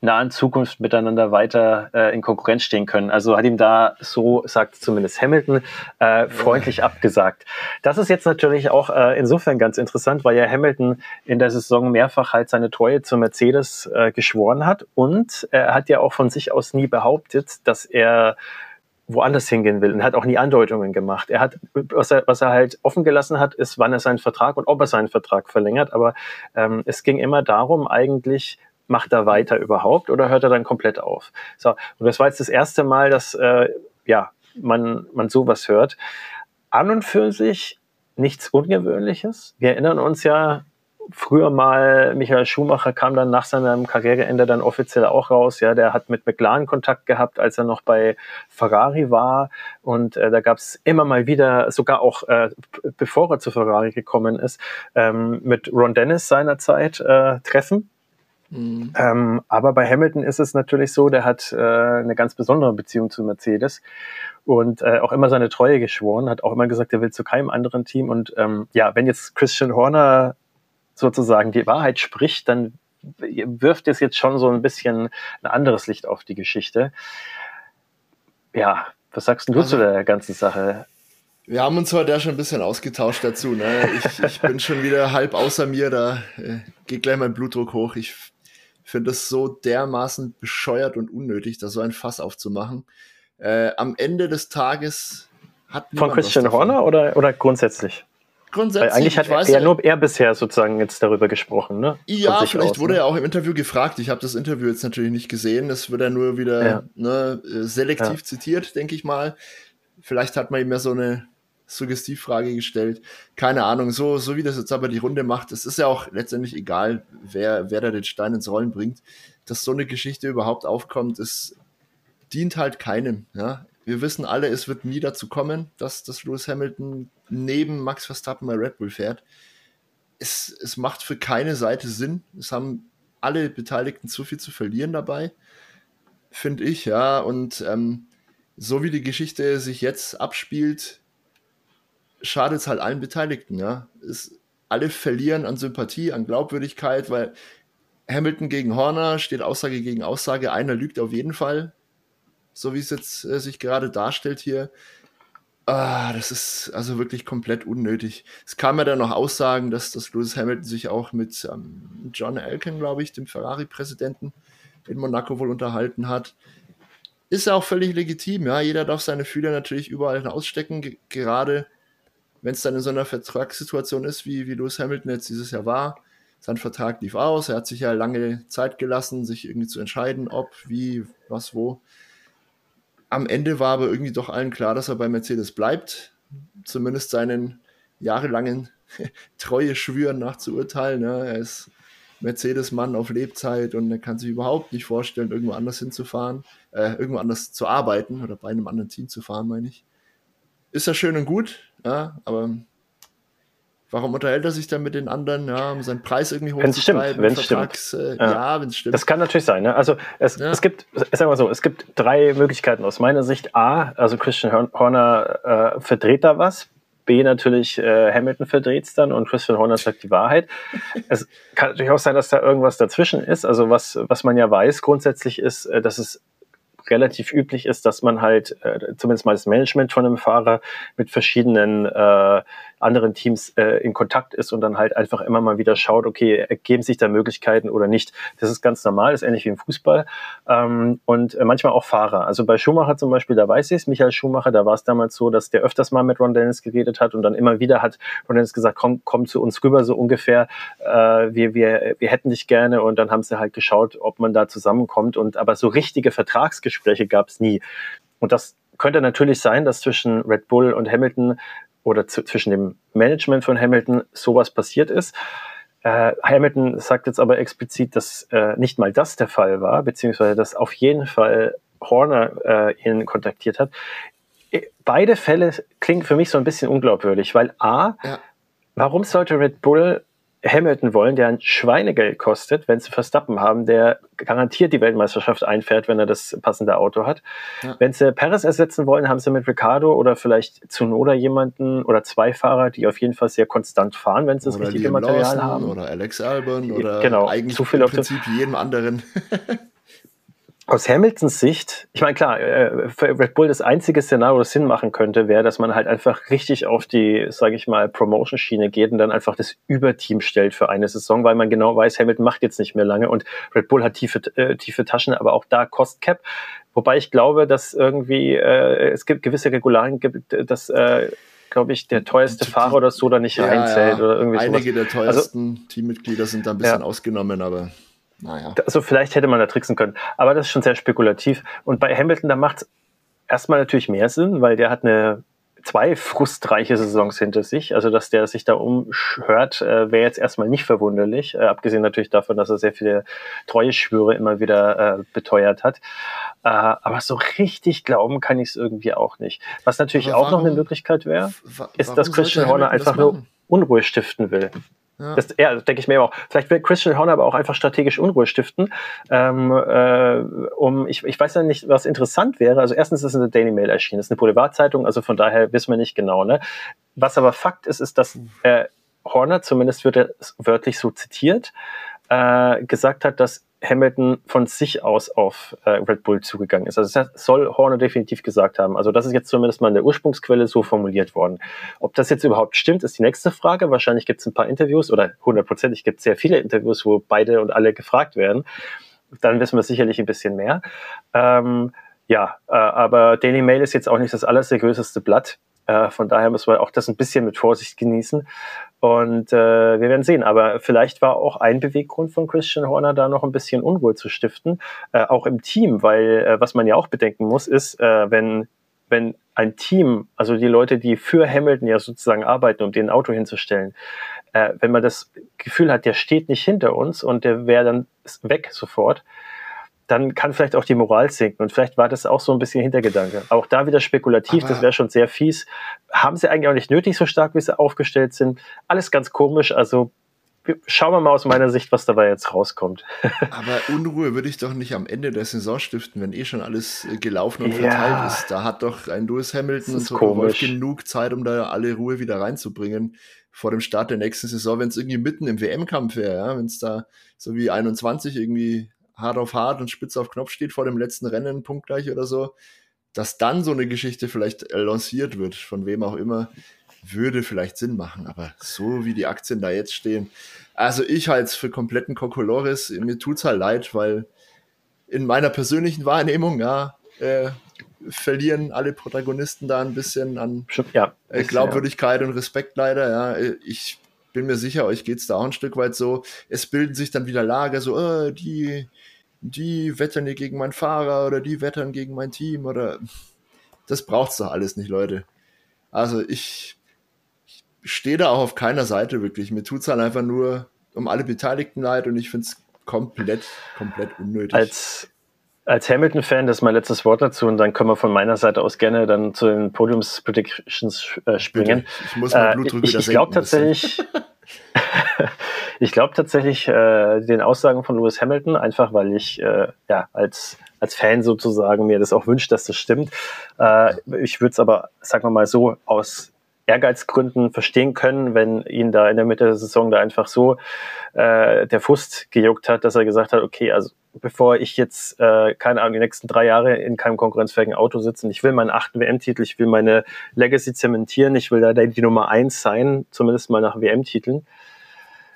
nahen Zukunft miteinander weiter äh, in Konkurrenz stehen können. Also hat ihm da, so sagt zumindest Hamilton, äh, freundlich ja. abgesagt. Das ist jetzt natürlich auch äh, insofern ganz interessant, weil ja Hamilton in der Saison mehrfach halt seine Treue zu Mercedes äh, geschworen hat und er hat ja auch von sich aus nie behauptet, dass er woanders hingehen will und hat auch nie Andeutungen gemacht. Er hat, was er, was er halt offen gelassen hat, ist, wann er seinen Vertrag und ob er seinen Vertrag verlängert. Aber ähm, es ging immer darum, eigentlich macht er weiter überhaupt oder hört er dann komplett auf? So, und das war jetzt das erste Mal, dass äh, ja, man, man sowas hört. An und für sich nichts Ungewöhnliches. Wir erinnern uns ja früher mal, Michael Schumacher kam dann nach seinem Karriereende dann offiziell auch raus. Ja, der hat mit McLaren Kontakt gehabt, als er noch bei Ferrari war. Und äh, da gab es immer mal wieder, sogar auch äh, bevor er zu Ferrari gekommen ist, ähm, mit Ron Dennis seinerzeit äh, Treffen. Mhm. Ähm, aber bei Hamilton ist es natürlich so, der hat äh, eine ganz besondere Beziehung zu Mercedes und äh, auch immer seine Treue geschworen, hat auch immer gesagt, er will zu keinem anderen Team. Und ähm, ja, wenn jetzt Christian Horner sozusagen die Wahrheit spricht, dann wirft es jetzt schon so ein bisschen ein anderes Licht auf die Geschichte. Ja, was sagst du also, zu der ganzen Sache? Wir haben uns heute ja schon ein bisschen ausgetauscht dazu. Ne? Ich, ich bin schon wieder halb außer mir, da äh, geht gleich mein Blutdruck hoch. Ich finde es so dermaßen bescheuert und unnötig, da so ein Fass aufzumachen. Äh, am Ende des Tages hat Von Christian Horner oder, oder grundsätzlich? Grundsätzlich. Weil eigentlich hat er ja nur er bisher sozusagen jetzt darüber gesprochen, ne? Ja, vielleicht aus, wurde ne? er auch im Interview gefragt. Ich habe das Interview jetzt natürlich nicht gesehen. Das wird er nur wieder ja. ne, äh, selektiv ja. zitiert, denke ich mal. Vielleicht hat man ihm ja so eine Suggestivfrage gestellt. Keine Ahnung, so, so wie das jetzt aber die Runde macht, es ist ja auch letztendlich egal, wer, wer da den Stein ins Rollen bringt. Dass so eine Geschichte überhaupt aufkommt, es dient halt keinem. Ja? Wir wissen alle, es wird nie dazu kommen, dass, dass Lewis Hamilton neben Max Verstappen bei Red Bull fährt. Es, es macht für keine Seite Sinn. Es haben alle Beteiligten zu viel zu verlieren dabei, finde ich, ja. Und ähm, so wie die Geschichte sich jetzt abspielt, schadet es halt allen Beteiligten, ja. Es, alle verlieren an Sympathie, an Glaubwürdigkeit, weil Hamilton gegen Horner steht Aussage gegen Aussage. Einer lügt auf jeden Fall, so wie es jetzt äh, sich gerade darstellt hier. Ah, das ist also wirklich komplett unnötig. Es kam ja dann noch Aussagen, dass, dass Lewis Hamilton sich auch mit ähm, John Elkin, glaube ich, dem Ferrari-Präsidenten in Monaco wohl unterhalten hat. Ist ja auch völlig legitim, ja. Jeder darf seine Fühler natürlich überall ausstecken, gerade wenn es dann in so einer Vertragssituation ist, wie, wie Lewis Hamilton jetzt dieses Jahr war, sein Vertrag lief aus, er hat sich ja lange Zeit gelassen, sich irgendwie zu entscheiden, ob, wie, was, wo. Am Ende war aber irgendwie doch allen klar, dass er bei Mercedes bleibt, zumindest seinen jahrelangen Treue schwüren nach zu urteilen. Ne? Er ist Mercedes-Mann auf Lebzeit und er kann sich überhaupt nicht vorstellen, irgendwo anders hinzufahren, äh, irgendwo anders zu arbeiten oder bei einem anderen Team zu fahren, meine ich. Ist ja schön und gut, ja, aber warum unterhält er sich dann mit den anderen, ja, um seinen Preis irgendwie hochzutreiben? Wenn es stimmt, Äh, ja, ja wenn es stimmt. Das kann natürlich sein. Ne? Also es, ja. es gibt, sagen wir so, es gibt drei Möglichkeiten aus meiner Sicht. A, also Christian Horner äh, verdreht da was. B, natürlich äh, Hamilton verdreht es dann und Christian Horner sagt die Wahrheit. es kann natürlich auch sein, dass da irgendwas dazwischen ist. Also was, was man ja weiß grundsätzlich ist, äh, dass es relativ üblich ist, dass man halt äh, zumindest mal das Management von einem Fahrer mit verschiedenen äh, anderen Teams äh, in Kontakt ist und dann halt einfach immer mal wieder schaut, okay, ergeben sich da Möglichkeiten oder nicht. Das ist ganz normal, das ist ähnlich wie im Fußball. Ähm, und äh, manchmal auch Fahrer. Also bei Schumacher zum Beispiel, da weiß ich es, Michael Schumacher, da war es damals so, dass der öfters mal mit Ron Dennis geredet hat und dann immer wieder hat Ron Dennis gesagt, komm, komm zu uns rüber, so ungefähr, äh, wir, wir, wir hätten dich gerne und dann haben sie halt geschaut, ob man da zusammenkommt und aber so richtige Vertragsgespräche gab es nie. Und das könnte natürlich sein, dass zwischen Red Bull und Hamilton oder zwischen dem Management von Hamilton sowas passiert ist. Äh, Hamilton sagt jetzt aber explizit, dass äh, nicht mal das der Fall war, beziehungsweise dass auf jeden Fall Horner äh, ihn kontaktiert hat. Äh, beide Fälle klingen für mich so ein bisschen unglaubwürdig, weil A, ja. warum sollte Red Bull Hamilton wollen, der ein Schweinegeld kostet, wenn sie Verstappen haben, der garantiert die Weltmeisterschaft einfährt, wenn er das passende Auto hat. Ja. Wenn sie Perez ersetzen wollen, haben sie mit Ricardo oder vielleicht Zunoda jemanden oder zwei Fahrer, die auf jeden Fall sehr konstant fahren, wenn sie das richtige Material Lawson haben. Oder Alex Albon oder genau, eigentlich zu viel im Prinzip jedem anderen. aus Hamiltons Sicht, ich meine, klar, äh, für Red Bull das einzige Szenario, das Sinn machen könnte, wäre, dass man halt einfach richtig auf die, sage ich mal, Promotion-Schiene geht und dann einfach das Überteam stellt für eine Saison, weil man genau weiß, Hamilton macht jetzt nicht mehr lange und Red Bull hat tiefe, äh, tiefe Taschen, aber auch da Cost Cap. Wobei ich glaube, dass irgendwie äh, es gibt gewisse Regularien gibt, dass äh, glaube ich, der teuerste Fahrer oder so da nicht ja, reinzählt ja. oder irgendwie Einige sowas. der also teuersten also, Teammitglieder sind da ein bisschen ja. ausgenommen, aber naja. Also vielleicht hätte man da tricksen können. Aber das ist schon sehr spekulativ. Und bei Hamilton, da macht es erstmal natürlich mehr Sinn, weil der hat eine zwei frustreiche Saisons hinter sich. Also, dass der sich da umhört, äh, wäre jetzt erstmal nicht verwunderlich. Äh, abgesehen natürlich davon, dass er sehr viele Treueschwüre immer wieder äh, beteuert hat. Äh, aber so richtig glauben kann ich es irgendwie auch nicht. Was natürlich warum, auch noch eine Möglichkeit wäre, ist, dass Christian Horner einfach nur Unruhe stiften will. Ja. Das, ja, denke ich mir auch. Vielleicht will Christian Horner aber auch einfach strategisch Unruhe stiften. Ähm, äh, um, ich, ich weiß ja nicht, was interessant wäre. Also erstens ist es eine Daily Mail erschienen, das ist eine Boulevardzeitung, also von daher wissen wir nicht genau. Ne? Was aber Fakt ist, ist, dass äh, Horner, zumindest wird er wörtlich so zitiert, äh, gesagt hat, dass Hamilton von sich aus auf äh, Red Bull zugegangen ist. Also das soll Horner definitiv gesagt haben. Also das ist jetzt zumindest mal in der Ursprungsquelle so formuliert worden. Ob das jetzt überhaupt stimmt, ist die nächste Frage. Wahrscheinlich gibt es ein paar Interviews oder hundertprozentig gibt es sehr viele Interviews, wo beide und alle gefragt werden. Dann wissen wir sicherlich ein bisschen mehr. Ähm, ja, äh, aber Daily Mail ist jetzt auch nicht das allerseriöseste Blatt. Äh, von daher müssen wir auch das ein bisschen mit Vorsicht genießen. Und äh, wir werden sehen. Aber vielleicht war auch ein Beweggrund von Christian Horner da noch ein bisschen Unruhe zu stiften, äh, auch im Team, weil äh, was man ja auch bedenken muss, ist, äh, wenn wenn ein Team, also die Leute, die für Hamilton ja sozusagen arbeiten, um den Auto hinzustellen, äh, wenn man das Gefühl hat, der steht nicht hinter uns und der wäre dann weg sofort, dann kann vielleicht auch die Moral sinken. Und vielleicht war das auch so ein bisschen Hintergedanke. Auch da wieder spekulativ, Aber das wäre schon sehr fies. Haben sie eigentlich auch nicht nötig, so stark, wie sie aufgestellt sind. Alles ganz komisch. Also schauen wir mal aus meiner Sicht, was dabei jetzt rauskommt. Aber Unruhe würde ich doch nicht am Ende der Saison stiften, wenn eh schon alles äh, gelaufen und ja. verteilt ist. Da hat doch ein Lewis Hamilton und so Wolf genug Zeit, um da alle Ruhe wieder reinzubringen vor dem Start der nächsten Saison, wenn es irgendwie mitten im WM-Kampf wäre, ja? wenn es da so wie 21 irgendwie hart auf hart und spitz auf Knopf steht vor dem letzten Rennen, punktgleich oder so, dass dann so eine Geschichte vielleicht lanciert wird, von wem auch immer, würde vielleicht Sinn machen. Aber so wie die Aktien da jetzt stehen, also ich halte es für kompletten Kokolores. Mir tut es halt leid, weil in meiner persönlichen Wahrnehmung, ja, äh, verlieren alle Protagonisten da ein bisschen an ja, äh, Glaubwürdigkeit ja. und Respekt leider. Ja, ich bin mir sicher, euch geht es da auch ein Stück weit so. Es bilden sich dann wieder Lager, so, äh, die, die wettern hier gegen meinen Fahrer oder die wettern gegen mein Team oder das braucht's doch alles nicht, Leute. Also ich, ich stehe da auch auf keiner Seite wirklich. Mir tut's halt einfach nur um alle Beteiligten leid und ich finde es komplett, komplett unnötig. Als, als Hamilton-Fan, das ist mein letztes Wort dazu und dann können wir von meiner Seite aus gerne dann zu den Podiums-Predictions äh, springen. Ich muss mein Blutdruck äh, ich, ich glaube tatsächlich, ich glaube tatsächlich äh, den Aussagen von Lewis Hamilton, einfach weil ich äh, ja als als Fan sozusagen mir das auch wünscht, dass das stimmt. Äh, ich würde es aber, sagen wir mal so, aus Ehrgeizgründen verstehen können, wenn ihn da in der Mitte der Saison da einfach so äh, der Frust gejuckt hat, dass er gesagt hat, okay, also bevor ich jetzt, äh, keine Ahnung, die nächsten drei Jahre in keinem konkurrenzfähigen Auto sitzen, ich will meinen achten WM-Titel, ich will meine Legacy zementieren, ich will da die Nummer eins sein, zumindest mal nach WM-Titeln,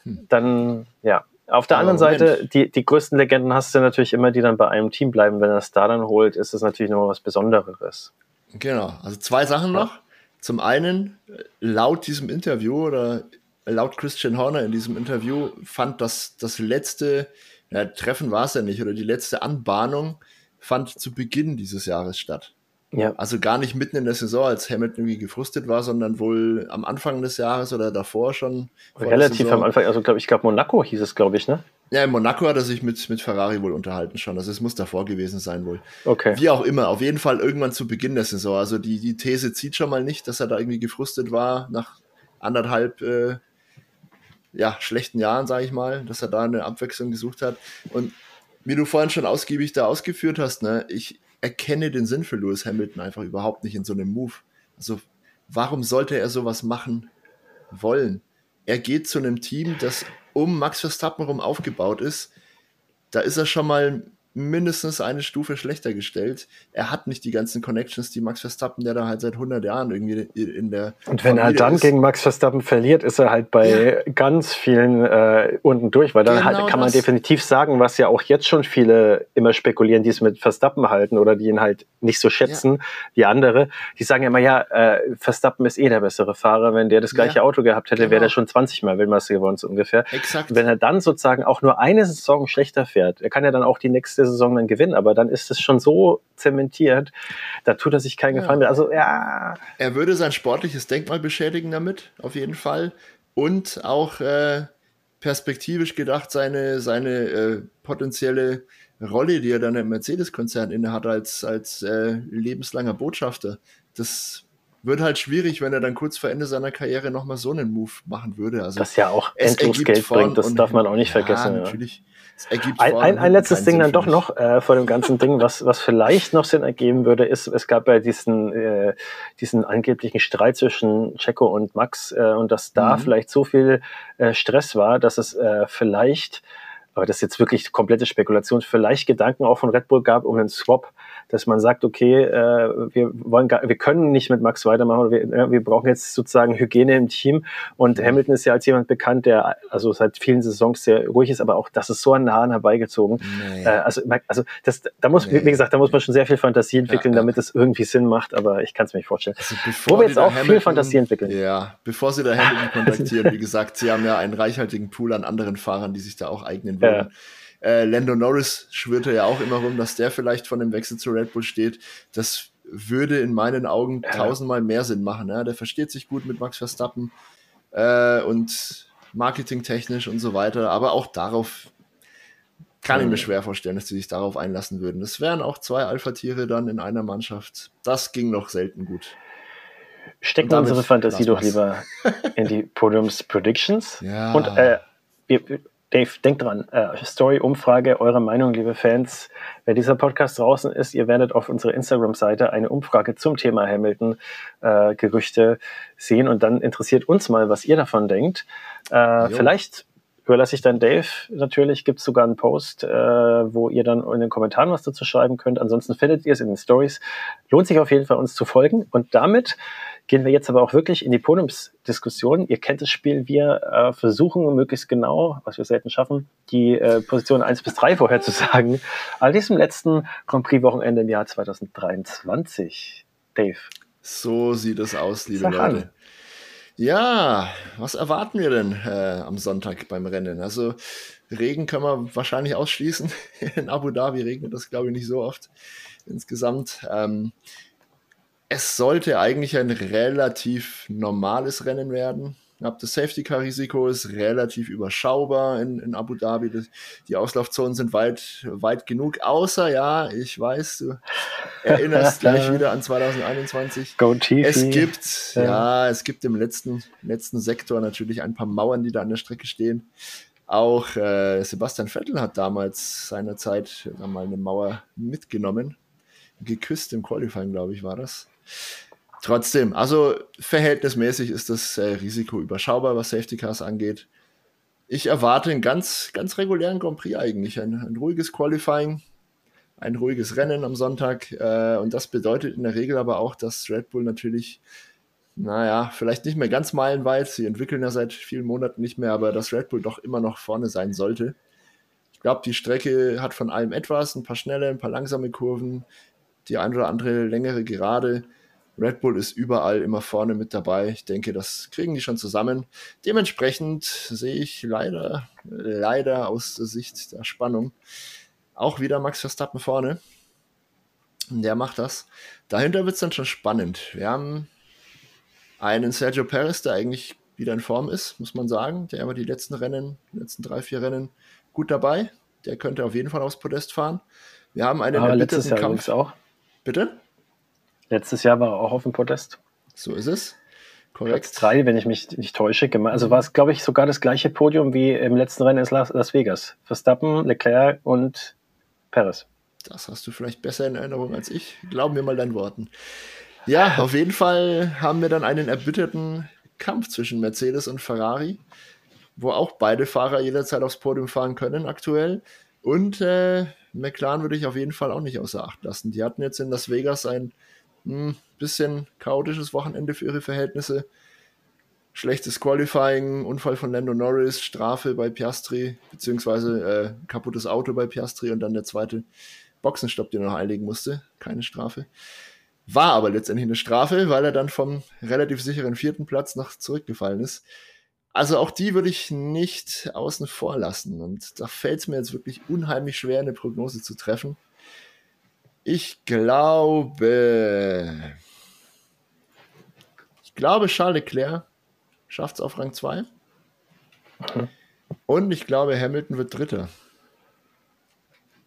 hm. dann, ja. Auf der anderen Moment. Seite, die, die größten Legenden hast du natürlich immer, die dann bei einem Team bleiben. Wenn er es da dann holt, ist es natürlich noch was Besonderes. Genau. Also zwei Sachen noch. Zum einen, laut diesem Interview oder laut Christian Horner in diesem Interview fand das, das letzte ja, Treffen war es ja nicht oder die letzte Anbahnung fand zu Beginn dieses Jahres statt. Ja. Also gar nicht mitten in der Saison, als Hamilton irgendwie gefrustet war, sondern wohl am Anfang des Jahres oder davor schon. Relativ am Anfang, also glaube ich, glaube Monaco hieß es, glaube ich, ne? Ja, in Monaco hat er sich mit, mit Ferrari wohl unterhalten schon. Also es muss davor gewesen sein wohl. Okay. Wie auch immer, auf jeden Fall irgendwann zu Beginn der Saison. Also die, die These zieht schon mal nicht, dass er da irgendwie gefrustet war nach anderthalb äh, ja, schlechten Jahren, sage ich mal, dass er da eine Abwechslung gesucht hat. Und wie du vorhin schon ausgiebig da ausgeführt hast, ne, ich erkenne den Sinn für Lewis Hamilton einfach überhaupt nicht in so einem Move. Also warum sollte er sowas machen wollen? Er geht zu einem Team, das um Max Verstappen rum aufgebaut ist, da ist er schon mal mindestens eine Stufe schlechter gestellt. Er hat nicht die ganzen Connections, die Max Verstappen, der da halt seit 100 Jahren irgendwie in der. Und wenn Familie er dann ist. gegen Max Verstappen verliert, ist er halt bei ja. ganz vielen äh, unten durch, weil dann genau halt, kann man definitiv sagen, was ja auch jetzt schon viele immer spekulieren, die es mit Verstappen halten oder die ihn halt nicht so schätzen ja. wie andere. Die sagen ja immer, ja, äh, Verstappen ist eh der bessere Fahrer. Wenn der das gleiche ja. Auto gehabt hätte, genau. wäre er schon 20 Mal Weltmeister geworden, so ungefähr. Exakt. Wenn er dann sozusagen auch nur eine Saison schlechter fährt, er kann ja dann auch die nächste nächste Saison dann gewinnen, aber dann ist es schon so zementiert, da tut er sich keinen Gefallen mehr. Also ja. Er würde sein sportliches Denkmal beschädigen damit, auf jeden Fall. Und auch äh, perspektivisch gedacht, seine, seine äh, potenzielle Rolle, die er dann im Mercedes-Konzern innehat als, als äh, lebenslanger Botschafter. Das wird halt schwierig, wenn er dann kurz vor Ende seiner Karriere nochmal so einen Move machen würde. Also das ja auch endlos Geld bringt, das darf man auch nicht ja, vergessen. Natürlich. Ein, ein, ein, letztes Ding dann doch noch äh, vor dem ganzen Ding, was, was vielleicht noch Sinn ergeben würde, ist, es gab ja diesen, äh, diesen angeblichen Streit zwischen Checo und Max äh, und dass da mhm. vielleicht so viel äh, Stress war, dass es äh, vielleicht aber das ist jetzt wirklich komplette Spekulation, vielleicht Gedanken auch von Red Bull gab um einen Swap dass man sagt, okay, äh, wir wollen gar, wir können nicht mit Max weitermachen, wir, wir brauchen jetzt sozusagen Hygiene im Team. Und Hamilton ist ja als jemand bekannt, der also seit vielen Saisons sehr ruhig ist, aber auch das ist so an Haaren herbeigezogen. Nee. Äh, also, also das, da muss, nee. wie gesagt, da muss man schon sehr viel Fantasie entwickeln, ja, damit es irgendwie Sinn macht, aber ich kann es mir nicht vorstellen. Also Wo wir jetzt auch Hamilton, viel Fantasie entwickeln. Ja, bevor sie da Hamilton kontaktieren, wie gesagt, sie haben ja einen reichhaltigen Pool an anderen Fahrern, die sich da auch eignen wollen. Ja. Äh, Lando Norris schwirrte ja auch immer rum, dass der vielleicht von dem Wechsel zu Red Bull steht. Das würde in meinen Augen tausendmal mehr Sinn machen. Ja? Der versteht sich gut mit Max Verstappen äh, und marketingtechnisch und so weiter. Aber auch darauf kann ich mir schwer vorstellen, dass sie sich darauf einlassen würden. Das wären auch zwei Alpha-Tiere dann in einer Mannschaft. Das ging noch selten gut. Stecken unsere Fantasie doch lieber in die Podiums Predictions. Ja. Und äh, wir, Dave, denkt dran, äh, Story-Umfrage, eure Meinung, liebe Fans. Wenn dieser Podcast draußen ist, ihr werdet auf unserer Instagram-Seite eine Umfrage zum Thema Hamilton-Gerüchte äh, sehen und dann interessiert uns mal, was ihr davon denkt. Äh, vielleicht überlasse ich dann Dave. Natürlich gibt es sogar einen Post, äh, wo ihr dann in den Kommentaren was dazu schreiben könnt. Ansonsten findet ihr es in den Stories. Lohnt sich auf jeden Fall, uns zu folgen. Und damit Gehen wir jetzt aber auch wirklich in die Podiumsdiskussion. Ihr kennt das Spiel. Wir äh, versuchen möglichst genau, was wir selten schaffen, die äh, Position 1 bis 3 vorherzusagen. An diesem letzten Grand Prix-Wochenende im Jahr 2023. Dave. So sieht es aus, liebe Sag Leute. An. Ja, was erwarten wir denn äh, am Sonntag beim Rennen? Also Regen können wir wahrscheinlich ausschließen. In Abu Dhabi regnet das, glaube ich, nicht so oft insgesamt. Ähm, es sollte eigentlich ein relativ normales Rennen werden. Das Safety-Car-Risiko ist relativ überschaubar in, in Abu Dhabi. Die Auslaufzonen sind weit, weit genug, außer, ja, ich weiß, du erinnerst gleich wieder an 2021. Go Tifi. Es gibt, ja. ja, es gibt im letzten, letzten Sektor natürlich ein paar Mauern, die da an der Strecke stehen. Auch äh, Sebastian Vettel hat damals seinerzeit mal eine Mauer mitgenommen. Geküsst im Qualifying, glaube ich, war das. Trotzdem, also verhältnismäßig ist das äh, Risiko überschaubar, was Safety Cars angeht. Ich erwarte einen ganz, ganz regulären Grand Prix eigentlich. Ein, ein ruhiges Qualifying, ein ruhiges Rennen am Sonntag. Äh, und das bedeutet in der Regel aber auch, dass Red Bull natürlich, naja, vielleicht nicht mehr ganz meilenweit, sie entwickeln ja seit vielen Monaten nicht mehr, aber dass Red Bull doch immer noch vorne sein sollte. Ich glaube, die Strecke hat von allem etwas, ein paar schnelle, ein paar langsame Kurven, die ein oder andere längere Gerade. Red Bull ist überall immer vorne mit dabei. Ich denke, das kriegen die schon zusammen. Dementsprechend sehe ich leider, leider aus der Sicht der Spannung auch wieder Max Verstappen vorne. Der macht das. Dahinter wird es dann schon spannend. Wir haben einen Sergio Perez, der eigentlich wieder in Form ist, muss man sagen. Der war die letzten Rennen, die letzten drei, vier Rennen gut dabei. Der könnte auf jeden Fall aufs Podest fahren. Wir haben einen Aber letztes Jahr Kampf. auch. Bitte? Letztes Jahr war er auch auf dem Podest. So ist es. Korrekt. Platz drei, wenn ich mich nicht täusche. Also war es, glaube ich, sogar das gleiche Podium wie im letzten Rennen in Las Vegas. Verstappen, Leclerc und Perez. Das hast du vielleicht besser in Erinnerung als ich. Glauben wir mal deinen Worten. Ja, auf jeden Fall haben wir dann einen erbitterten Kampf zwischen Mercedes und Ferrari, wo auch beide Fahrer jederzeit aufs Podium fahren können aktuell. Und äh, McLaren würde ich auf jeden Fall auch nicht außer Acht lassen. Die hatten jetzt in Las Vegas ein mh, hm, bisschen chaotisches Wochenende für ihre Verhältnisse. Schlechtes Qualifying, Unfall von Lando Norris, Strafe bei Piastri, beziehungsweise äh, kaputtes Auto bei Piastri und dann der zweite Boxenstopp, den er noch einlegen musste. Keine Strafe. War aber letztendlich eine Strafe, weil er dann vom relativ sicheren vierten Platz noch zurückgefallen ist. Also auch die würde ich nicht außen vor lassen. Und da fällt es mir jetzt wirklich unheimlich schwer, eine Prognose zu treffen. Ich glaube, ich glaube, Charles Leclerc schafft es auf Rang 2. Mhm. Und ich glaube, Hamilton wird Dritter.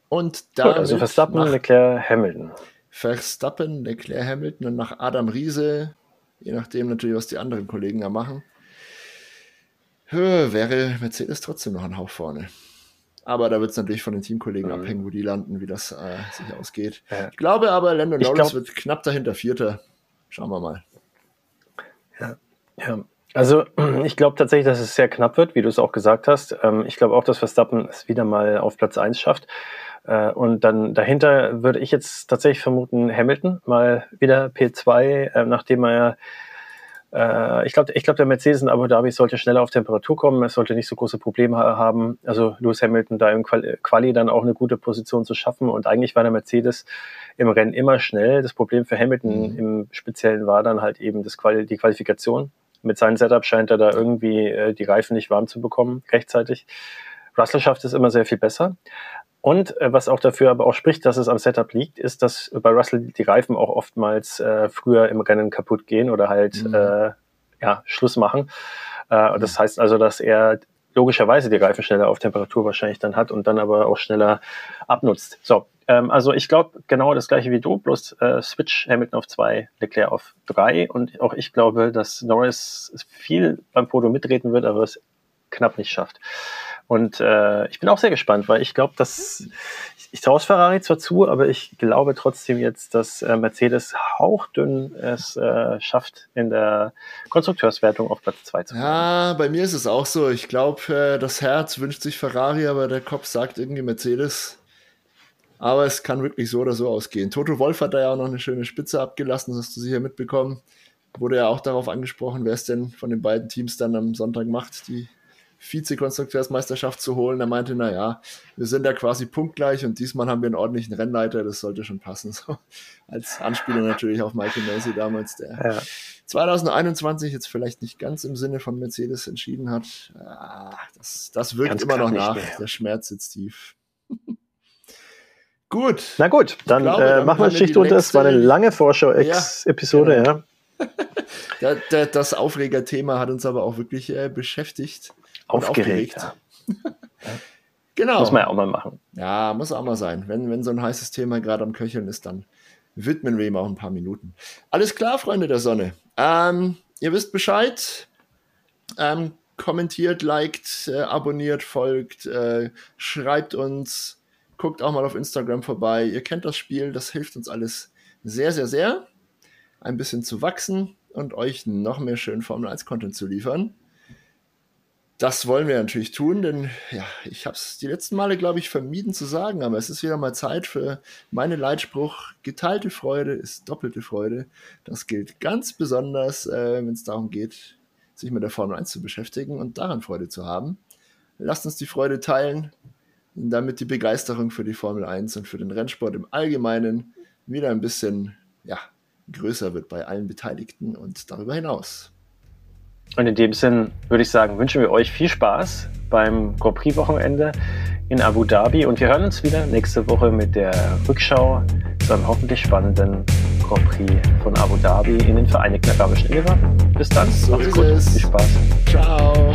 Und da. Also Verstappen, Leclerc, Hamilton. Verstappen, Leclerc, Hamilton und nach Adam Riese, je nachdem natürlich, was die anderen Kollegen da machen, wäre Mercedes trotzdem noch ein Hauch vorne. Aber da wird es natürlich von den Teamkollegen mhm. abhängen, wo die landen, wie das äh, sich ausgeht. Ja. Ich glaube aber, Lando Norris glaub, wird knapp dahinter Vierter. Schauen wir mal. Ja, ja. Also ich glaube tatsächlich, dass es sehr knapp wird, wie du es auch gesagt hast. Ähm, ich glaube auch, dass Verstappen es wieder mal auf Platz 1 schafft. Äh, und dann dahinter würde ich jetzt tatsächlich vermuten, Hamilton mal wieder P2, äh, nachdem er ich glaube, ich glaub, der Mercedes in Abu Dhabi sollte schneller auf Temperatur kommen. Es sollte nicht so große Probleme haben. Also Lewis Hamilton da im Quali dann auch eine gute Position zu schaffen. Und eigentlich war der Mercedes im Rennen immer schnell. Das Problem für Hamilton mhm. im Speziellen war dann halt eben das Quali die Qualifikation. Mit seinem Setup scheint er da irgendwie äh, die Reifen nicht warm zu bekommen rechtzeitig. Russell schafft es immer sehr viel besser. Und äh, was auch dafür aber auch spricht, dass es am Setup liegt, ist, dass bei Russell die Reifen auch oftmals äh, früher im Rennen kaputt gehen oder halt mhm. äh, ja, Schluss machen. Äh, das heißt also, dass er logischerweise die Reifen schneller auf Temperatur wahrscheinlich dann hat und dann aber auch schneller abnutzt. So, ähm, also ich glaube genau das gleiche wie du, bloß äh, Switch Hamilton auf zwei, Leclerc auf drei und auch ich glaube, dass Norris viel beim Podium mitreden wird, aber es knapp nicht schafft. Und äh, ich bin auch sehr gespannt, weil ich glaube, dass ich, ich traue es Ferrari zwar zu, aber ich glaube trotzdem jetzt, dass äh, Mercedes hauchdünn es äh, schafft, in der Konstrukteurswertung auf Platz 2 zu kommen. Ja, bei mir ist es auch so. Ich glaube, äh, das Herz wünscht sich Ferrari, aber der Kopf sagt irgendwie Mercedes. Aber es kann wirklich so oder so ausgehen. Toto Wolf hat da ja auch noch eine schöne Spitze abgelassen, das hast du sicher mitbekommen. Wurde ja auch darauf angesprochen, wer es denn von den beiden Teams dann am Sonntag macht, die Vize-Konstrukteursmeisterschaft zu holen. Er meinte, naja, wir sind ja quasi punktgleich und diesmal haben wir einen ordentlichen Rennleiter, das sollte schon passen. So, als Anspielung natürlich auf Michael Macy damals, der ja. 2021 jetzt vielleicht nicht ganz im Sinne von Mercedes entschieden hat. Ah, das, das wirkt ganz immer noch nach. Mehr. Der Schmerz sitzt tief. gut. Na gut, dann, glaube, äh, machen wir Schicht unter. Es war eine lange Vorschau-Episode, ja. Genau. ja. das Aufregerthema hat uns aber auch wirklich äh, beschäftigt aufgeregt. aufgeregt. genau. Muss man ja auch mal machen. Ja, muss auch mal sein. Wenn, wenn so ein heißes Thema gerade am Köcheln ist, dann widmen wir ihm auch ein paar Minuten. Alles klar, Freunde der Sonne. Ähm, ihr wisst Bescheid. Ähm, kommentiert, liked, äh, abonniert, folgt, äh, schreibt uns, guckt auch mal auf Instagram vorbei. Ihr kennt das Spiel, das hilft uns alles sehr, sehr, sehr, ein bisschen zu wachsen und euch noch mehr schön Formel 1 Content zu liefern. Das wollen wir natürlich tun, denn ja, ich habe es die letzten Male, glaube ich, vermieden zu sagen, aber es ist wieder mal Zeit für meinen Leitspruch, geteilte Freude ist doppelte Freude. Das gilt ganz besonders, äh, wenn es darum geht, sich mit der Formel 1 zu beschäftigen und daran Freude zu haben. Lasst uns die Freude teilen, damit die Begeisterung für die Formel 1 und für den Rennsport im Allgemeinen wieder ein bisschen ja, größer wird bei allen Beteiligten und darüber hinaus. Und in dem Sinn würde ich sagen, wünschen wir euch viel Spaß beim Grand Prix-Wochenende in Abu Dhabi und wir hören uns wieder nächste Woche mit der Rückschau zu einem hoffentlich spannenden Grand Prix von Abu Dhabi in den Vereinigten Arabischen Emiraten. Bis dann, so macht's gut, es. viel Spaß. Ciao.